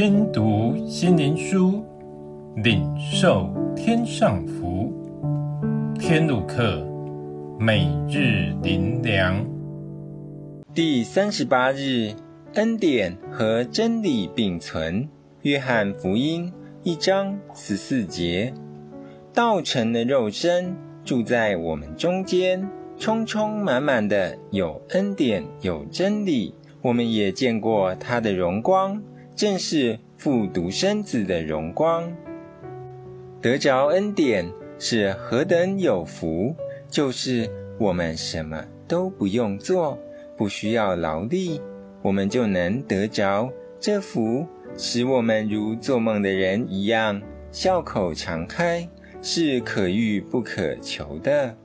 听读心灵书，领受天上福。天路客，每日灵粮，第三十八日，恩典和真理并存。约翰福音一章十四节，道成的肉身，住在我们中间，充充满满的有恩典有真理。我们也见过他的荣光。正是复独生子的荣光，得着恩典是何等有福！就是我们什么都不用做，不需要劳力，我们就能得着这福，使我们如做梦的人一样，笑口常开，是可遇不可求的。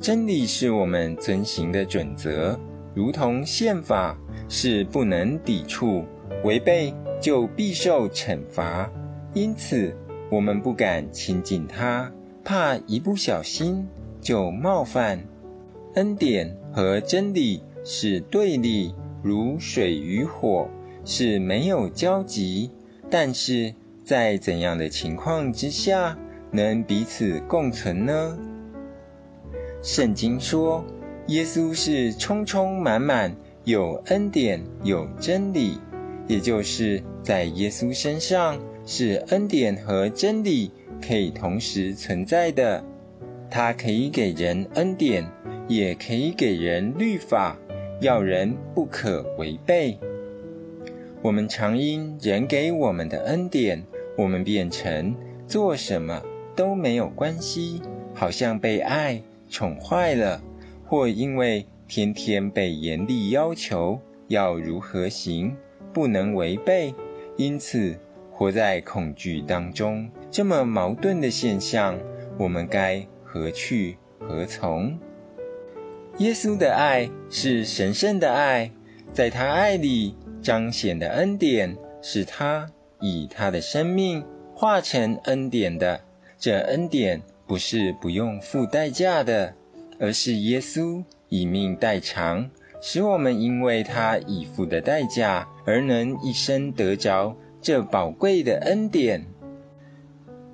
真理是我们遵行的准则，如同宪法，是不能抵触。违背就必受惩罚，因此我们不敢亲近他，怕一不小心就冒犯。恩典和真理是对立，如水与火，是没有交集。但是在怎样的情况之下能彼此共存呢？圣经说，耶稣是充充满满，有恩典，有真理。也就是在耶稣身上，是恩典和真理可以同时存在的。他可以给人恩典，也可以给人律法，要人不可违背。我们常因人给我们的恩典，我们变成做什么都没有关系，好像被爱宠坏了，或因为天天被严厉要求要如何行。不能违背，因此活在恐惧当中。这么矛盾的现象，我们该何去何从？耶稣的爱是神圣的爱，在他爱里彰显的恩典，是他以他的生命化成恩典的。这恩典不是不用付代价的，而是耶稣以命代偿。使我们因为他已付的代价，而能一生得着这宝贵的恩典。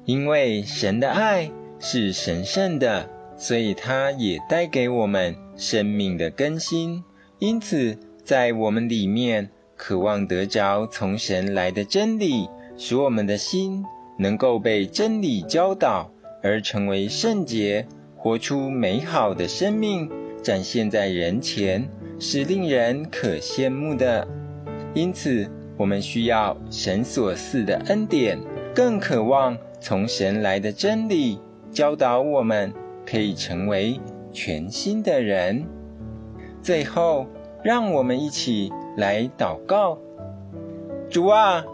因为神的爱是神圣的，所以他也带给我们生命的更新。因此，在我们里面渴望得着从神来的真理，使我们的心能够被真理教导，而成为圣洁，活出美好的生命，展现在人前。是令人可羡慕的，因此我们需要神所赐的恩典，更渴望从神来的真理教导我们，可以成为全新的人。最后，让我们一起来祷告：主啊，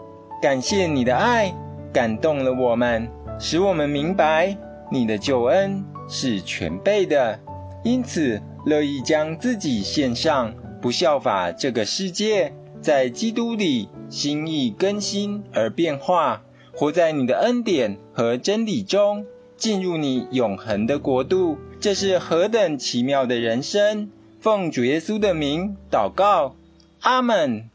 感谢你的爱，感动了我们，使我们明白你的救恩是全备的，因此，乐意将自己献上，不效法这个世界，在基督里心意更新而变化，活在你的恩典和真理中，进入你永恒的国度。这是何等奇妙的人生！奉主耶稣的名祷告，阿门。